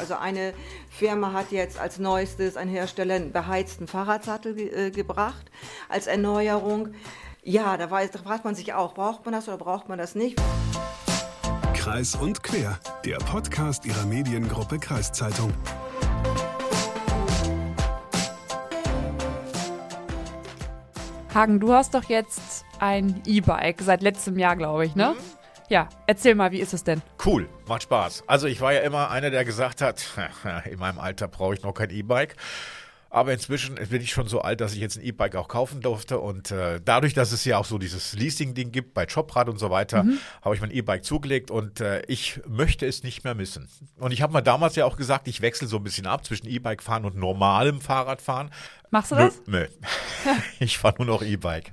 Also eine Firma hat jetzt als neuestes ein Hersteller einen beheizten Fahrradsattel ge äh, gebracht als Erneuerung. Ja, da, weiß, da fragt man sich auch, braucht man das oder braucht man das nicht? Kreis und Quer, der Podcast Ihrer Mediengruppe Kreiszeitung. Hagen, du hast doch jetzt ein E-Bike seit letztem Jahr, glaube ich, ne? Mhm. Ja, erzähl mal, wie ist es denn? Cool, macht Spaß. Also ich war ja immer einer, der gesagt hat, in meinem Alter brauche ich noch kein E-Bike. Aber inzwischen bin ich schon so alt, dass ich jetzt ein E-Bike auch kaufen durfte. Und äh, dadurch, dass es ja auch so dieses Leasing-Ding gibt bei Jobrad und so weiter, mhm. habe ich mein E-Bike zugelegt und äh, ich möchte es nicht mehr missen. Und ich habe mal damals ja auch gesagt, ich wechsle so ein bisschen ab zwischen E-Bike fahren und normalem Fahrradfahren. Machst du das? Nö, nö. ich fahre nur noch E-Bike.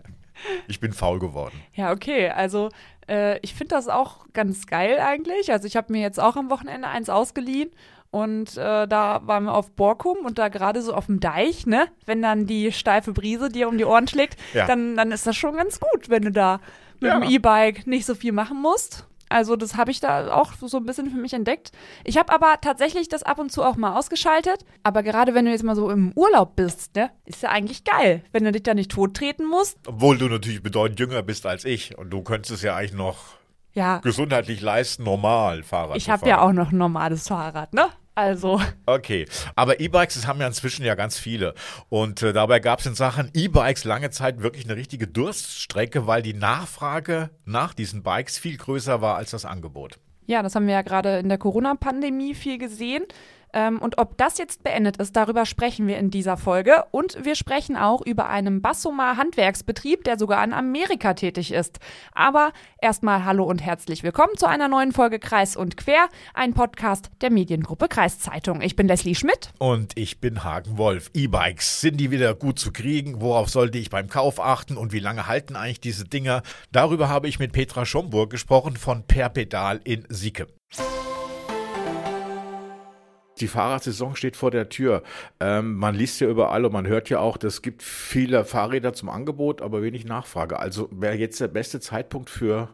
Ich bin faul geworden. Ja, okay. Also äh, ich finde das auch ganz geil eigentlich. Also ich habe mir jetzt auch am Wochenende eins ausgeliehen und äh, da waren wir auf Borkum und da gerade so auf dem Deich, ne? Wenn dann die steife Brise dir um die Ohren schlägt, ja. dann, dann ist das schon ganz gut, wenn du da mit ja. dem E-Bike nicht so viel machen musst. Also das habe ich da auch so ein bisschen für mich entdeckt. Ich habe aber tatsächlich das ab und zu auch mal ausgeschaltet. Aber gerade wenn du jetzt mal so im Urlaub bist, ne, ist ja eigentlich geil, wenn du dich da nicht tottreten musst. Obwohl du natürlich bedeutend jünger bist als ich und du könntest es ja eigentlich noch ja. gesundheitlich leisten, normal Fahrrad Ich habe ja auch noch ein normales Fahrrad, ne? Also. Okay, aber E-Bikes, das haben ja inzwischen ja ganz viele. Und äh, dabei gab es in Sachen E-Bikes lange Zeit wirklich eine richtige Durststrecke, weil die Nachfrage nach diesen Bikes viel größer war als das Angebot. Ja, das haben wir ja gerade in der Corona-Pandemie viel gesehen. Ähm, und ob das jetzt beendet ist, darüber sprechen wir in dieser Folge. Und wir sprechen auch über einen Bassoma Handwerksbetrieb, der sogar in Amerika tätig ist. Aber erstmal hallo und herzlich willkommen zu einer neuen Folge Kreis und Quer, ein Podcast der Mediengruppe Kreiszeitung. Ich bin Leslie Schmidt. Und ich bin Hagen Wolf. E-Bikes, sind die wieder gut zu kriegen? Worauf sollte ich beim Kauf achten? Und wie lange halten eigentlich diese Dinger? Darüber habe ich mit Petra Schomburg gesprochen von Per Pedal in Sieke. Die Fahrradsaison steht vor der Tür. Ähm, man liest ja überall und man hört ja auch, es gibt viele Fahrräder zum Angebot, aber wenig Nachfrage. Also wäre jetzt der beste Zeitpunkt für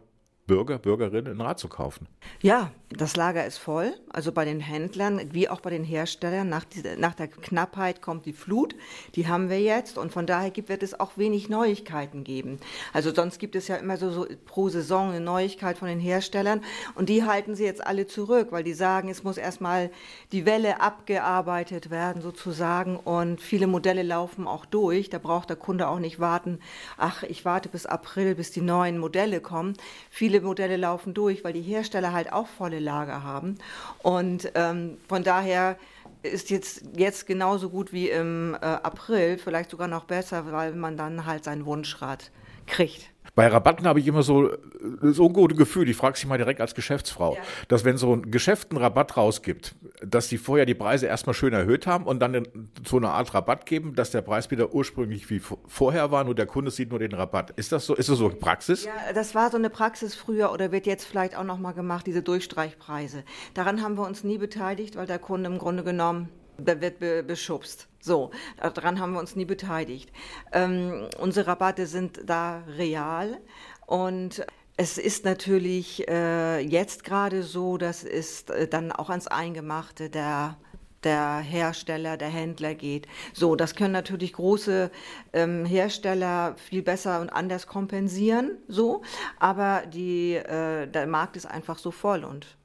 Bürger, Bürgerinnen ein Rad zu kaufen. Ja, das Lager ist voll, also bei den Händlern wie auch bei den Herstellern. Nach, die, nach der Knappheit kommt die Flut, die haben wir jetzt und von daher gibt, wird es auch wenig Neuigkeiten geben. Also sonst gibt es ja immer so, so pro Saison eine Neuigkeit von den Herstellern und die halten sie jetzt alle zurück, weil die sagen, es muss erstmal die Welle abgearbeitet werden sozusagen und viele Modelle laufen auch durch. Da braucht der Kunde auch nicht warten, ach, ich warte bis April, bis die neuen Modelle kommen. Viele Modelle laufen durch, weil die Hersteller halt auch volle Lager haben. Und ähm, von daher ist jetzt, jetzt genauso gut wie im äh, April, vielleicht sogar noch besser, weil man dann halt sein Wunschrad kriegt. Bei Rabatten habe ich immer so das ungute Gefühl, ich frage Sie mal direkt als Geschäftsfrau, ja. dass wenn so ein Geschäft einen Rabatt rausgibt, dass die vorher die Preise erstmal schön erhöht haben und dann so eine Art Rabatt geben, dass der Preis wieder ursprünglich wie vorher war, nur der Kunde sieht nur den Rabatt. Ist das so? Ist das so Praxis? Ja, das war so eine Praxis früher oder wird jetzt vielleicht auch nochmal gemacht, diese Durchstreichpreise. Daran haben wir uns nie beteiligt, weil der Kunde im Grunde genommen der wird be beschubst. So, daran haben wir uns nie beteiligt. Ähm, unsere Rabatte sind da real und es ist natürlich äh, jetzt gerade so, das ist äh, dann auch ans Eingemachte der der Hersteller, der Händler geht. So, das können natürlich große ähm, Hersteller viel besser und anders kompensieren, so, aber die, äh, der Markt ist einfach so voll und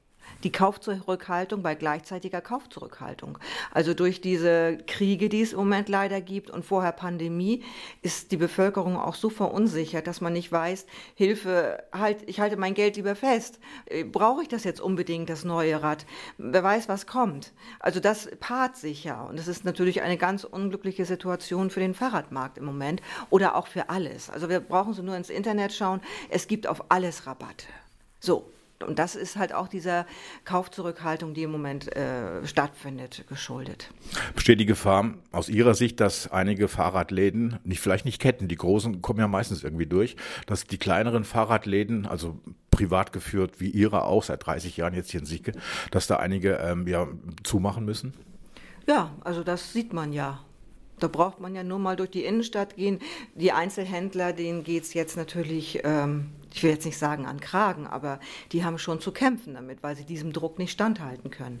die Kaufzurückhaltung bei gleichzeitiger Kaufzurückhaltung. Also durch diese Kriege, die es im Moment leider gibt und vorher Pandemie, ist die Bevölkerung auch so verunsichert, dass man nicht weiß, Hilfe, halt, ich halte mein Geld lieber fest. Äh, brauche ich das jetzt unbedingt, das neue Rad? Wer weiß, was kommt. Also das paart sich ja. Und es ist natürlich eine ganz unglückliche Situation für den Fahrradmarkt im Moment oder auch für alles. Also wir brauchen so nur ins Internet schauen. Es gibt auf alles Rabatte. So, und das ist halt auch dieser Kaufzurückhaltung, die im Moment äh, stattfindet, geschuldet. Besteht die Gefahr aus Ihrer Sicht, dass einige Fahrradläden, nicht, vielleicht nicht Ketten, die großen kommen ja meistens irgendwie durch, dass die kleineren Fahrradläden, also privat geführt, wie Ihre auch seit 30 Jahren jetzt hier in Sieke, dass da einige ähm, ja, zumachen müssen? Ja, also das sieht man ja. Da braucht man ja nur mal durch die Innenstadt gehen. Die Einzelhändler, denen geht es jetzt natürlich ähm, ich will jetzt nicht sagen an Kragen, aber die haben schon zu kämpfen damit, weil sie diesem Druck nicht standhalten können.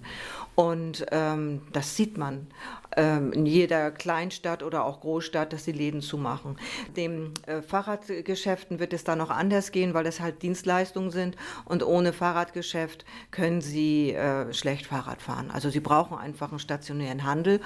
Und ähm, das sieht man ähm, in jeder Kleinstadt oder auch Großstadt, dass die Läden zumachen. Dem äh, Fahrradgeschäften wird es da noch anders gehen, weil das halt Dienstleistungen sind und ohne Fahrradgeschäft können sie äh, schlecht Fahrrad fahren. Also sie brauchen einfach einen stationären Handel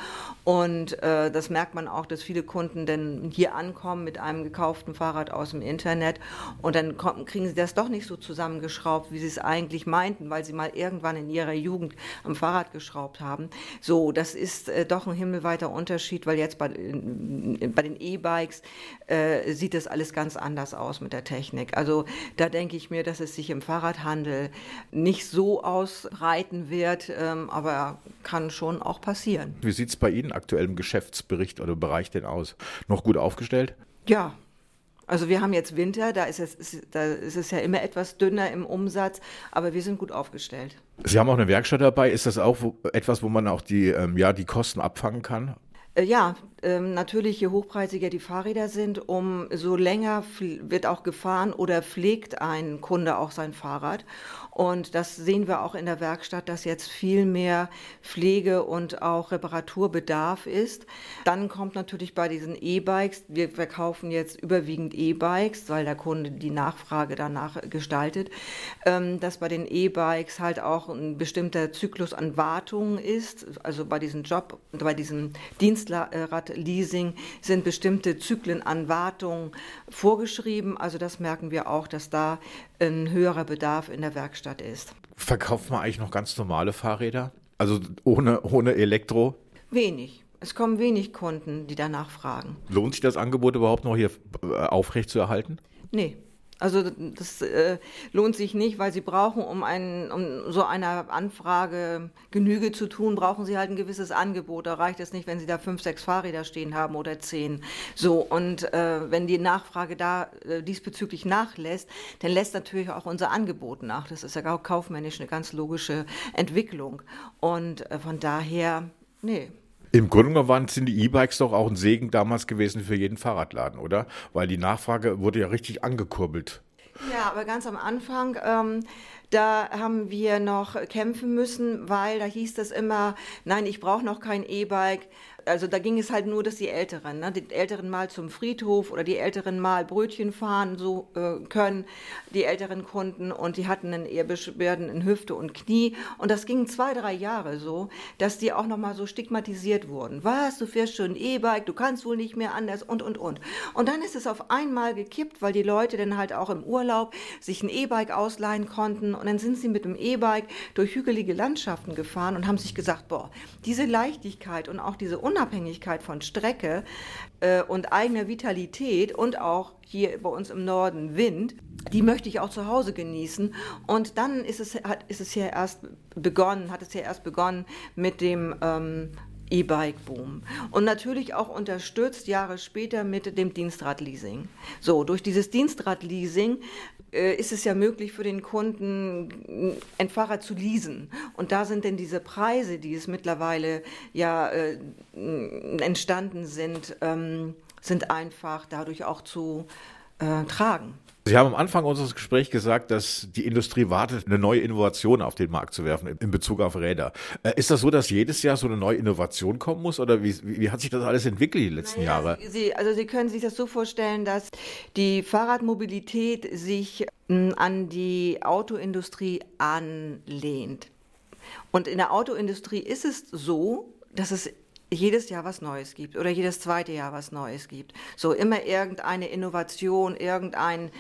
und äh, das merkt man auch, dass viele Kunden dann hier ankommen mit einem gekauften Fahrrad aus dem Internet und dann kommen, kriegen sie das doch nicht so zusammengeschraubt, wie sie es eigentlich meinten, weil sie mal irgendwann in ihrer Jugend am Fahrrad geschraubt haben. So, das ist äh, doch ein himmelweiter Unterschied, weil jetzt bei, bei den E-Bikes äh, sieht das alles ganz anders aus mit der Technik. Also da denke ich mir, dass es sich im Fahrradhandel nicht so ausbreiten wird, ähm, aber kann schon auch passieren. Wie sieht es bei Ihnen aktuell im Geschäftsbericht oder Bereich denn aus? Noch gut aufgestellt? Ja, also wir haben jetzt Winter, da ist, es, da ist es ja immer etwas dünner im Umsatz, aber wir sind gut aufgestellt. Sie haben auch eine Werkstatt dabei. Ist das auch wo, etwas, wo man auch die, ähm, ja, die Kosten abfangen kann? Äh, ja, ähm, natürlich, je hochpreisiger die Fahrräder sind, umso länger wird auch gefahren oder pflegt ein Kunde auch sein Fahrrad. Und das sehen wir auch in der Werkstatt, dass jetzt viel mehr Pflege und auch Reparaturbedarf ist. Dann kommt natürlich bei diesen E-Bikes, wir verkaufen jetzt überwiegend E-Bikes, weil der Kunde die Nachfrage danach gestaltet, ähm, dass bei den E-Bikes halt auch ein bestimmter Zyklus an Wartungen ist. Also bei diesem Job, bei diesem Dienstradleasing sind bestimmte Zyklen an Wartungen vorgeschrieben. Also das merken wir auch, dass da ein höherer Bedarf in der Werkstatt ist. Verkauft man eigentlich noch ganz normale Fahrräder? Also ohne, ohne Elektro? Wenig. Es kommen wenig Kunden, die danach fragen. Lohnt sich das Angebot überhaupt noch hier äh, aufrechtzuerhalten? Nee. Also das äh, lohnt sich nicht, weil sie brauchen, um, ein, um so einer Anfrage Genüge zu tun, brauchen sie halt ein gewisses Angebot. Da reicht es nicht, wenn sie da fünf, sechs Fahrräder stehen haben oder zehn. So und äh, wenn die Nachfrage da äh, diesbezüglich nachlässt, dann lässt natürlich auch unser Angebot nach. Das ist ja auch kaufmännisch eine ganz logische Entwicklung. Und äh, von daher, nee. Im Grunde genommen sind die E-Bikes doch auch ein Segen damals gewesen für jeden Fahrradladen, oder? Weil die Nachfrage wurde ja richtig angekurbelt. Ja, aber ganz am Anfang, ähm, da haben wir noch kämpfen müssen, weil da hieß das immer, nein, ich brauche noch kein E-Bike, also da ging es halt nur, dass die Älteren, ne, die Älteren mal zum Friedhof oder die Älteren mal Brötchen fahren so äh, können, die älteren Kunden und die hatten dann eher Beschwerden in Hüfte und Knie und das ging zwei, drei Jahre so, dass die auch nochmal so stigmatisiert wurden. Was, du fährst schon E-Bike, du kannst wohl nicht mehr anders und, und, und. Und dann ist es auf einmal gekippt, weil die Leute dann halt auch im Urlaub sich ein E-Bike ausleihen konnten und dann sind sie mit dem E-Bike durch hügelige Landschaften gefahren und haben sich gesagt, boah, diese Leichtigkeit und auch diese Un Unabhängigkeit von Strecke äh, und eigener Vitalität und auch hier bei uns im Norden Wind, die möchte ich auch zu Hause genießen. Und dann ist es, hat, ist es ja erst begonnen, hat es ja erst begonnen mit dem ähm, E-Bike-Boom. Und natürlich auch unterstützt Jahre später mit dem Dienstradleasing. So, durch dieses Dienstradleasing ist es ja möglich für den Kunden, ein Fahrrad zu leasen. Und da sind denn diese Preise, die es mittlerweile ja äh, entstanden sind, ähm, sind einfach dadurch auch zu äh, tragen. Sie haben am Anfang unseres Gesprächs gesagt, dass die Industrie wartet, eine neue Innovation auf den Markt zu werfen in Bezug auf Räder. Äh, ist das so, dass jedes Jahr so eine neue Innovation kommen muss oder wie, wie hat sich das alles entwickelt die letzten naja, Jahre? Sie, also Sie können sich das so vorstellen, dass die Fahrradmobilität sich hm, an die Autoindustrie anlehnt. Und in der Autoindustrie ist es so, dass es jedes Jahr was Neues gibt oder jedes zweite Jahr was Neues gibt. So immer irgendeine Innovation, irgendeine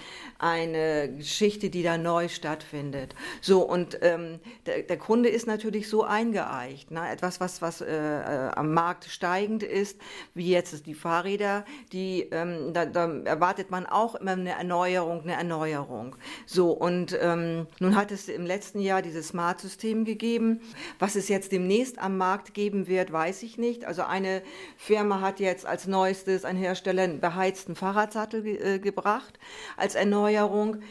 Geschichte, die da neu stattfindet. So und ähm, der, der, Kunde ist natürlich so eingeeicht. Ne? Etwas, was, was äh, äh, am Markt steigend ist, wie jetzt die Fahrräder, die ähm, da, da, erwartet man auch immer eine Erneuerung, eine Erneuerung. So und ähm, nun hat es im letzten Jahr dieses Smart-System gegeben. Was es jetzt demnächst am Markt geben wird, weiß ich nicht. Also eine Firma hat jetzt als neuestes ein Hersteller einen beheizten Fahrradsattel äh, gebracht als Erneuerung.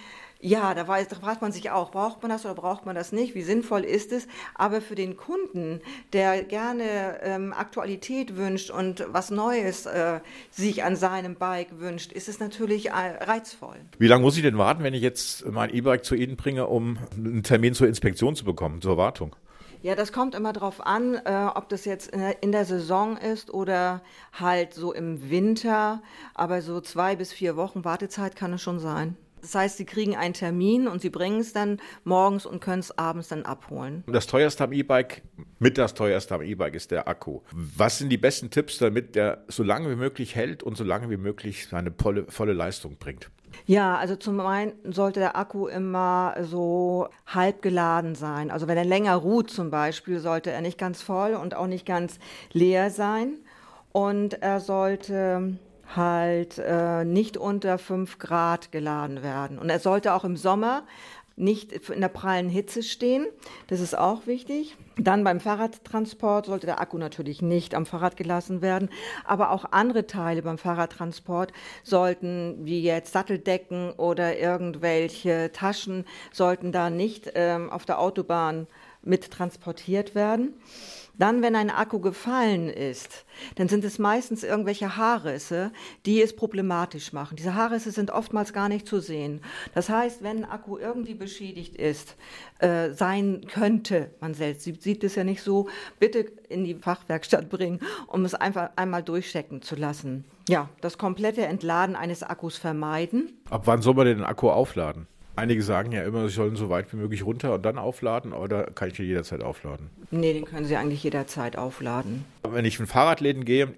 Ja, da, weiß, da fragt man sich auch, braucht man das oder braucht man das nicht? Wie sinnvoll ist es? Aber für den Kunden, der gerne ähm, Aktualität wünscht und was Neues äh, sich an seinem Bike wünscht, ist es natürlich äh, reizvoll. Wie lange muss ich denn warten, wenn ich jetzt mein E-Bike zu Ihnen bringe, um einen Termin zur Inspektion zu bekommen, zur Wartung? Ja, das kommt immer darauf an, äh, ob das jetzt in der, in der, Saison ist oder halt so im Winter. Aber so zwei bis vier Wochen Wartezeit kann es schon sein. Das heißt, Sie kriegen einen Termin und Sie bringen es dann morgens und können es abends dann abholen. Das teuerste am E-Bike, mit das teuerste am E-Bike ist der Akku. Was sind die besten Tipps, damit der so lange wie möglich hält und so lange wie möglich seine volle Leistung bringt? Ja, also zum einen sollte der Akku immer so halb geladen sein. Also wenn er länger ruht zum Beispiel, sollte er nicht ganz voll und auch nicht ganz leer sein. Und er sollte halt äh, nicht unter 5 Grad geladen werden. Und er sollte auch im Sommer nicht in der prallen Hitze stehen. Das ist auch wichtig. Dann beim Fahrradtransport sollte der Akku natürlich nicht am Fahrrad gelassen werden, aber auch andere Teile beim Fahrradtransport sollten, wie jetzt Satteldecken oder irgendwelche Taschen, sollten da nicht ähm, auf der Autobahn mit transportiert werden. Dann, wenn ein Akku gefallen ist, dann sind es meistens irgendwelche Haarrisse, die es problematisch machen. Diese Haarrisse sind oftmals gar nicht zu sehen. Das heißt, wenn ein Akku irgendwie beschädigt ist, äh, sein könnte, man selbst sieht es ja nicht so, bitte in die Fachwerkstatt bringen, um es einfach einmal durchchecken zu lassen. Ja, das komplette Entladen eines Akkus vermeiden. Ab wann soll man den Akku aufladen? Einige sagen ja immer, sie sollen so weit wie möglich runter und dann aufladen, da kann ich den jederzeit aufladen. Nee, den können Sie eigentlich jederzeit aufladen. Wenn ich in Fahrradläden gehe,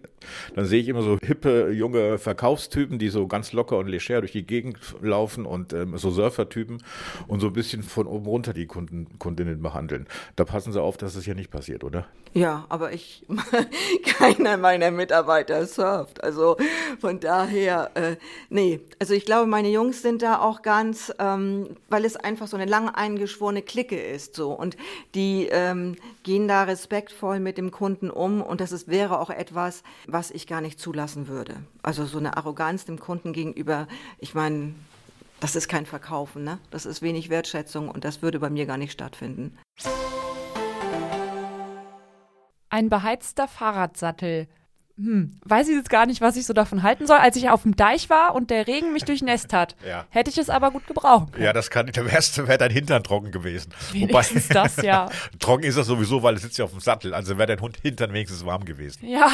dann sehe ich immer so hippe, junge Verkaufstypen, die so ganz locker und leger durch die Gegend laufen und ähm, so Surfertypen und so ein bisschen von oben runter die Kunden, Kundinnen behandeln. Da passen Sie auf, dass es hier nicht passiert, oder? Ja, aber ich, keiner meiner Mitarbeiter surft. Also von daher, äh, nee. Also ich glaube, meine Jungs sind da auch ganz, ähm, weil es einfach so eine lang eingeschworene Clique ist, so. Und die ähm, gehen da respektvoll mit dem Kunden um und das ist, wäre auch etwas, was ich gar nicht zulassen würde. Also so eine Arroganz dem Kunden gegenüber, ich meine, das ist kein Verkaufen, ne? Das ist wenig Wertschätzung und das würde bei mir gar nicht stattfinden. Ein beheizter Fahrradsattel. Hm, weiß ich jetzt gar nicht, was ich so davon halten soll. Als ich auf dem Deich war und der Regen mich durchnässt hat, ja. hätte ich es aber gut gebrauchen können. Ja, das kann, der erste wäre dein Hintern trocken gewesen. Wenigstens Wobei, das, ja. trocken ist das sowieso, weil es sitzt ja auf dem Sattel. Also wäre dein Hund Hintern wenigstens warm gewesen. Ja,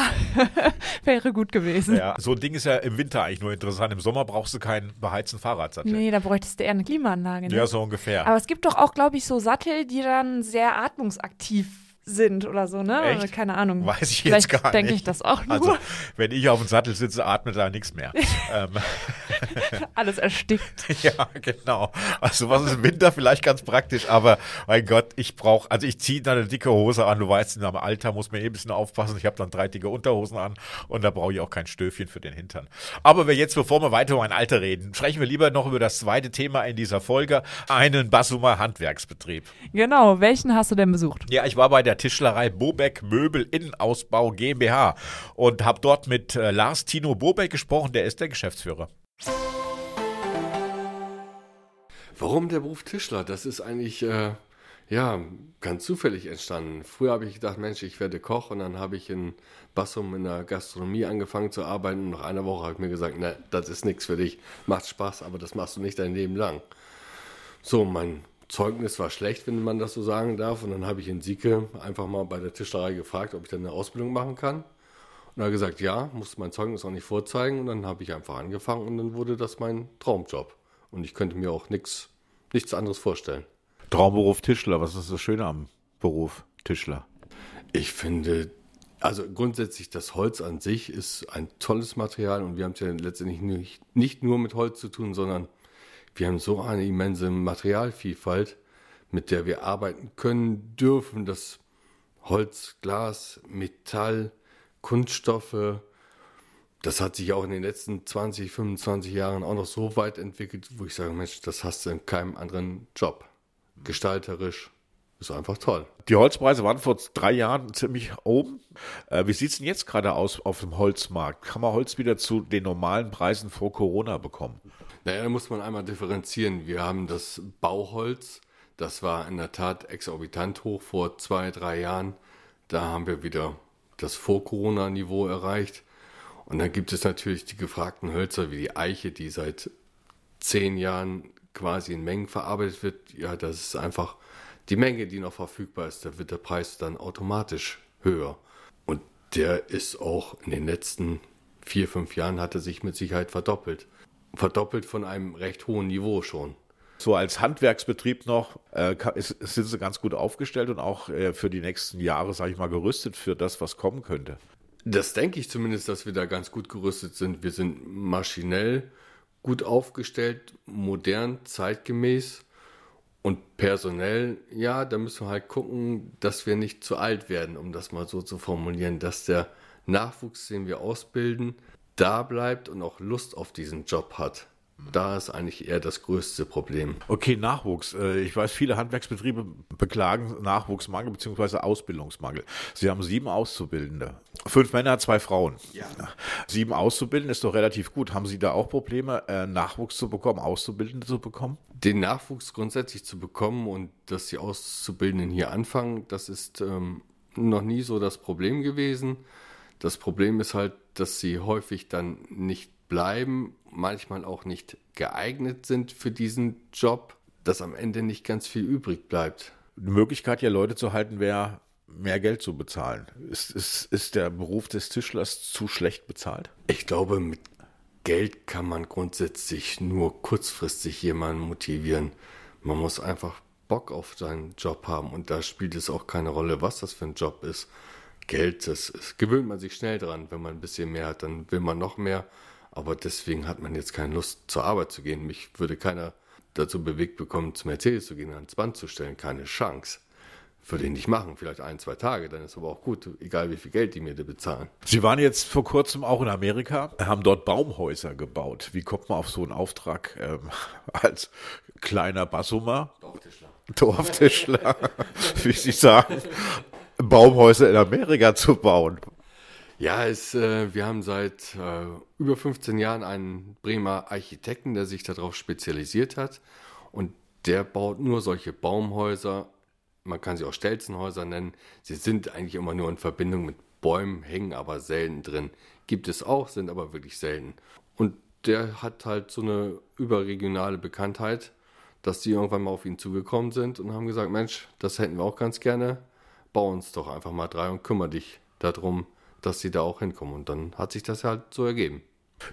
wäre gut gewesen. Ja, so ein Ding ist ja im Winter eigentlich nur interessant. Im Sommer brauchst du keinen beheizten Fahrradsattel. Nee, da bräuchtest du eher eine Klimaanlage. Ne? Ja, so ungefähr. Aber es gibt doch auch, glaube ich, so Sattel, die dann sehr atmungsaktiv sind oder so, ne? Echt? Keine Ahnung. Weiß ich jetzt gar nicht. denke ich das auch nur. Also, wenn ich auf dem Sattel sitze, atmet da nichts mehr. ähm. Alles erstickt. ja, genau. Also was ist im Winter vielleicht ganz praktisch, aber mein Gott, ich brauche, also ich ziehe da eine dicke Hose an. Du weißt, in meinem Alter muss man eh ein bisschen aufpassen. Ich habe dann drei dicke Unterhosen an und da brauche ich auch kein Stöfchen für den Hintern. Aber wir jetzt, bevor wir weiter über mein Alter reden, sprechen wir lieber noch über das zweite Thema in dieser Folge, einen Basumer Handwerksbetrieb. Genau, welchen hast du denn besucht? Ja, ich war bei der der Tischlerei Bobeck Möbel Innenausbau GmbH und habe dort mit äh, Lars Tino Bobeck gesprochen, der ist der Geschäftsführer. Warum der Beruf Tischler? Das ist eigentlich äh, ja ganz zufällig entstanden. Früher habe ich gedacht, Mensch, ich werde Koch und dann habe ich in Bassum in der Gastronomie angefangen zu arbeiten. Und nach einer Woche habe ich mir gesagt, ne, das ist nichts für dich. Macht Spaß, aber das machst du nicht dein Leben lang. So, mein Zeugnis war schlecht, wenn man das so sagen darf. Und dann habe ich in Sieke einfach mal bei der Tischlerei gefragt, ob ich dann eine Ausbildung machen kann. Und er hat gesagt, ja, musste mein Zeugnis auch nicht vorzeigen. Und dann habe ich einfach angefangen und dann wurde das mein Traumjob. Und ich könnte mir auch nichts, nichts anderes vorstellen. Traumberuf Tischler, was ist das Schöne am Beruf Tischler? Ich finde, also grundsätzlich das Holz an sich ist ein tolles Material und wir haben es ja letztendlich nicht, nicht nur mit Holz zu tun, sondern wir haben so eine immense Materialvielfalt, mit der wir arbeiten können, dürfen. Das Holz, Glas, Metall, Kunststoffe, das hat sich auch in den letzten 20, 25 Jahren auch noch so weit entwickelt, wo ich sage, Mensch, das hast du in keinem anderen Job. Gestalterisch, ist einfach toll. Die Holzpreise waren vor drei Jahren ziemlich oben. Äh, wie sieht es denn jetzt gerade aus auf dem Holzmarkt? Kann man Holz wieder zu den normalen Preisen vor Corona bekommen? Naja, da muss man einmal differenzieren. Wir haben das Bauholz, das war in der Tat exorbitant hoch vor zwei, drei Jahren. Da haben wir wieder das Vor-Corona-Niveau erreicht. Und dann gibt es natürlich die gefragten Hölzer wie die Eiche, die seit zehn Jahren quasi in Mengen verarbeitet wird. Ja, das ist einfach die Menge, die noch verfügbar ist. Da wird der Preis dann automatisch höher. Und der ist auch in den letzten vier, fünf Jahren hat er sich mit Sicherheit verdoppelt. Verdoppelt von einem recht hohen Niveau schon. So als Handwerksbetrieb noch äh, ist, sind sie ganz gut aufgestellt und auch äh, für die nächsten Jahre, sage ich mal, gerüstet für das, was kommen könnte. Das denke ich zumindest, dass wir da ganz gut gerüstet sind. Wir sind maschinell gut aufgestellt, modern, zeitgemäß und personell, ja, da müssen wir halt gucken, dass wir nicht zu alt werden, um das mal so zu formulieren, dass der Nachwuchs, den wir ausbilden, da bleibt und auch Lust auf diesen Job hat. Da ist eigentlich eher das größte Problem. Okay, Nachwuchs. Äh, ich weiß, viele Handwerksbetriebe beklagen Nachwuchsmangel bzw. Ausbildungsmangel. Sie haben sieben Auszubildende. Fünf Männer, zwei Frauen. Ja. Sieben Auszubildende ist doch relativ gut. Haben Sie da auch Probleme, äh, Nachwuchs zu bekommen, Auszubildende zu bekommen? Den Nachwuchs grundsätzlich zu bekommen und dass die Auszubildenden hier anfangen, das ist ähm, noch nie so das Problem gewesen. Das Problem ist halt, dass sie häufig dann nicht bleiben, manchmal auch nicht geeignet sind für diesen Job, dass am Ende nicht ganz viel übrig bleibt. Die Möglichkeit, ja Leute zu halten, wäre mehr Geld zu bezahlen. Ist, ist, ist der Beruf des Tischlers zu schlecht bezahlt? Ich glaube, mit Geld kann man grundsätzlich nur kurzfristig jemanden motivieren. Man muss einfach Bock auf seinen Job haben und da spielt es auch keine Rolle, was das für ein Job ist. Geld, das, das gewöhnt man sich schnell dran. Wenn man ein bisschen mehr hat, dann will man noch mehr. Aber deswegen hat man jetzt keine Lust, zur Arbeit zu gehen. Mich würde keiner dazu bewegt bekommen, zum Mercedes zu gehen, ans Band zu stellen. Keine Chance. Würde ich nicht machen, vielleicht ein, zwei Tage, dann ist aber auch gut, egal wie viel Geld die mir da bezahlen. Sie waren jetzt vor kurzem auch in Amerika, haben dort Baumhäuser gebaut. Wie kommt man auf so einen Auftrag ähm, als kleiner Bassummer? Dorftischler. Dorftischler, wie Sie sagen, Baumhäuser in Amerika zu bauen. Ja, es, äh, wir haben seit äh, über 15 Jahren einen Bremer Architekten, der sich darauf spezialisiert hat. Und der baut nur solche Baumhäuser. Man kann sie auch Stelzenhäuser nennen. Sie sind eigentlich immer nur in Verbindung mit Bäumen, hängen aber selten drin. Gibt es auch, sind aber wirklich selten. Und der hat halt so eine überregionale Bekanntheit, dass die irgendwann mal auf ihn zugekommen sind und haben gesagt, Mensch, das hätten wir auch ganz gerne. Bau uns doch einfach mal drei und kümmere dich darum, dass sie da auch hinkommen. Und dann hat sich das halt so ergeben.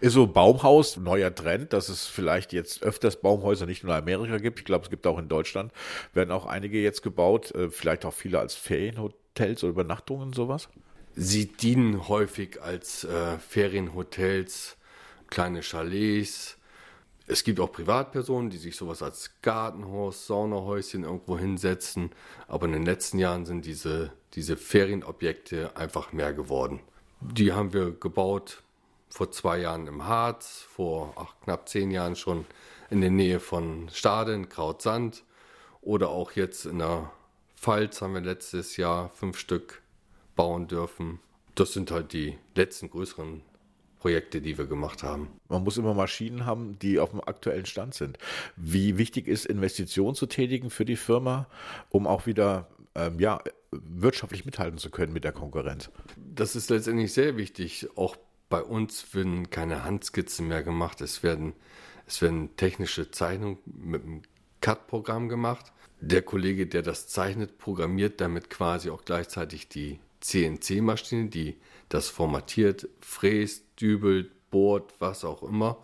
Ist so Baumhaus neuer Trend, dass es vielleicht jetzt öfters Baumhäuser nicht nur in Amerika gibt. Ich glaube, es gibt auch in Deutschland, werden auch einige jetzt gebaut, äh, vielleicht auch viele als Ferienhotels oder Übernachtungen sowas. Sie dienen häufig als äh, Ferienhotels, kleine Chalets. Es gibt auch Privatpersonen, die sich sowas als Gartenhaus, Saunahäuschen irgendwo hinsetzen. Aber in den letzten Jahren sind diese diese Ferienobjekte einfach mehr geworden. Die haben wir gebaut vor zwei Jahren im Harz, vor ach, knapp zehn Jahren schon in der Nähe von Staden, Krautsand oder auch jetzt in der Pfalz haben wir letztes Jahr fünf Stück bauen dürfen. Das sind halt die letzten größeren Projekte, die wir gemacht haben. Man muss immer Maschinen haben, die auf dem aktuellen Stand sind. Wie wichtig ist Investitionen zu tätigen für die Firma, um auch wieder ähm, ja, wirtschaftlich mithalten zu können mit der Konkurrenz. Das ist letztendlich sehr wichtig. Auch bei uns werden keine Handskizzen mehr gemacht. Es werden, es werden technische Zeichnungen mit einem CAD-Programm gemacht. Der Kollege, der das zeichnet, programmiert damit quasi auch gleichzeitig die CNC-Maschine, die das formatiert, fräst, dübelt, bohrt, was auch immer.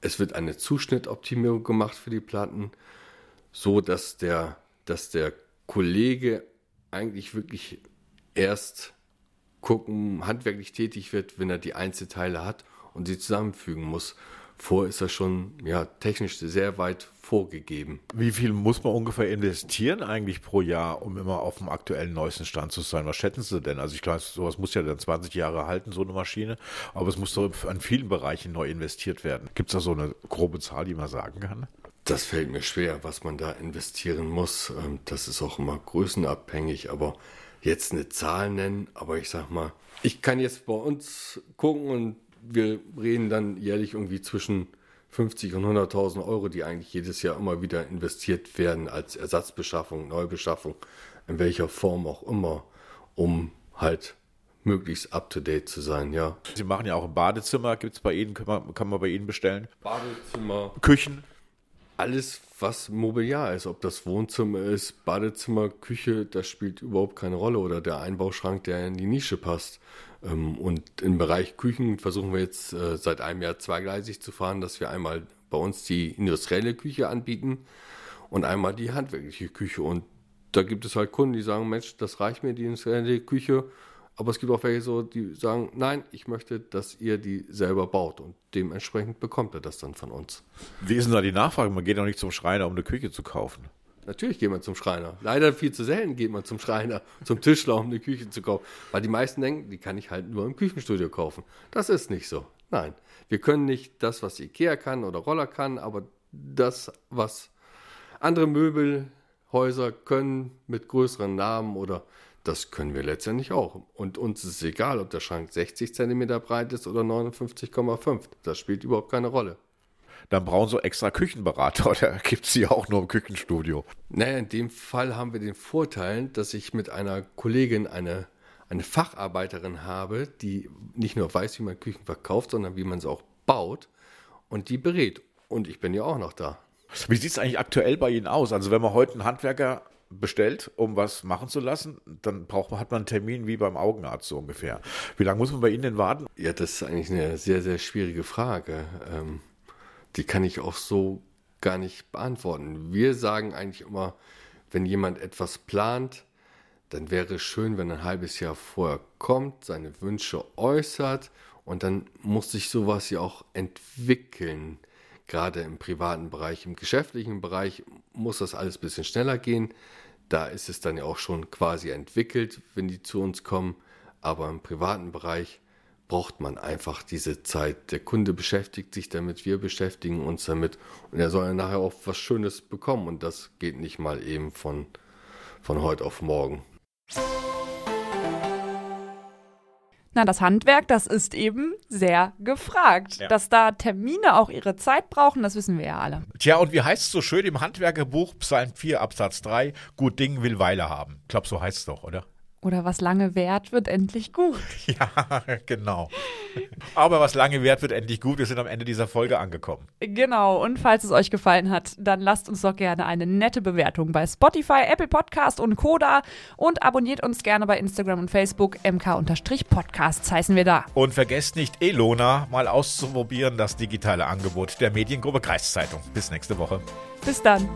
Es wird eine Zuschnittoptimierung gemacht für die Platten, so dass der, dass der Kollege eigentlich wirklich erst gucken, handwerklich tätig wird, wenn er die Einzelteile hat und sie zusammenfügen muss. Vor ist er schon ja, technisch sehr weit vorgegeben. Wie viel muss man ungefähr investieren eigentlich pro Jahr, um immer auf dem aktuellen neuesten Stand zu sein? Was schätzen Sie denn? Also ich glaube, sowas muss ja dann 20 Jahre halten, so eine Maschine, aber es muss doch an vielen Bereichen neu investiert werden. Gibt es da so eine grobe Zahl, die man sagen kann? Das fällt mir schwer, was man da investieren muss. Ähm, das ist auch immer größenabhängig, aber jetzt eine Zahl nennen, aber ich sag mal, ich kann jetzt bei uns gucken und wir reden dann jährlich irgendwie zwischen 50 und 100.000 Euro, die eigentlich jedes Jahr immer wieder investiert werden als Ersatzbeschaffung, Neubeschaffung, in welcher Form auch immer, um halt möglichst up-to-date zu sein, ja. Sie machen ja auch ein Badezimmer, gibt es bei Ihnen, kann man, kann man bei Ihnen bestellen? Badezimmer. Küchen? Alles, was Mobiliar ist, ob das Wohnzimmer ist, Badezimmer, Küche, das spielt überhaupt keine Rolle oder der Einbauschrank, der in die Nische passt. Ähm, und im Bereich Küchen versuchen wir jetzt äh, seit einem Jahr zweigleisig zu fahren, dass wir einmal bei uns die industrielle Küche anbieten und einmal die handwerkliche Küche. Und da gibt es halt Kunden, die sagen, Mensch, das reicht mir, die industrielle Küche. Aber es gibt auch welche so, die sagen, nein, ich möchte, dass ihr die selber baut. Und dementsprechend bekommt er das dann von uns. Wie ist denn da die Nachfrage? Man geht doch nicht zum Schreiner, um eine Küche zu kaufen. Natürlich geht man zum Schreiner. Leider viel zu selten geht man zum Schreiner, zum Tischler, um eine Küche zu kaufen. Weil die meisten denken, die kann ich halt nur im Küchenstudio kaufen. Das ist nicht so. Nein. Wir können nicht das, was Ikea kann oder Roller kann, aber das, was andere Möbelhäuser können mit größeren Namen oder das können wir letztendlich auch. Und uns ist egal, ob der Schrank 60 cm breit ist oder 59,5. Das spielt überhaupt keine Rolle. Dann brauchen sie extra Küchenberater oder gibt es die auch nur im Küchenstudio? Naja, in dem Fall haben wir den Vorteil, dass ich mit einer Kollegin eine, eine Facharbeiterin habe, die nicht nur weiß, wie man Küchen verkauft, sondern wie man sie auch baut und die berät. Und ich bin ja auch noch da. Wie sieht es eigentlich aktuell bei Ihnen aus? Also wenn man heute einen Handwerker bestellt, um was machen zu lassen, dann braucht man, hat man einen Termin wie beim Augenarzt so ungefähr. Wie lange muss man bei Ihnen denn warten? Ja, das ist eigentlich eine sehr, sehr schwierige Frage. Ähm, die kann ich auch so gar nicht beantworten. Wir sagen eigentlich immer, wenn jemand etwas plant, dann wäre es schön, wenn ein halbes Jahr vorher kommt, seine Wünsche äußert und dann muss sich sowas ja auch entwickeln. Gerade im privaten Bereich, im geschäftlichen Bereich muss das alles ein bisschen schneller gehen. Da ist es dann ja auch schon quasi entwickelt, wenn die zu uns kommen. Aber im privaten Bereich braucht man einfach diese Zeit. Der Kunde beschäftigt sich damit, wir beschäftigen uns damit und er soll nachher auch was Schönes bekommen und das geht nicht mal eben von, von heute auf morgen. Na, das Handwerk, das ist eben sehr gefragt. Ja. Dass da Termine auch ihre Zeit brauchen, das wissen wir ja alle. Tja, und wie heißt es so schön im Handwerkerbuch, Psalm 4, Absatz 3, gut Ding will Weile haben. Ich glaube, so heißt es doch, oder? Oder was lange währt, wird endlich gut. Ja, genau. Aber was lange währt, wird endlich gut. Wir sind am Ende dieser Folge angekommen. Genau, und falls es euch gefallen hat, dann lasst uns doch gerne eine nette Bewertung bei Spotify, Apple Podcast und Koda und abonniert uns gerne bei Instagram und Facebook. mk-podcasts heißen wir da. Und vergesst nicht, Elona mal auszuprobieren, das digitale Angebot der Mediengruppe Kreiszeitung. Bis nächste Woche. Bis dann.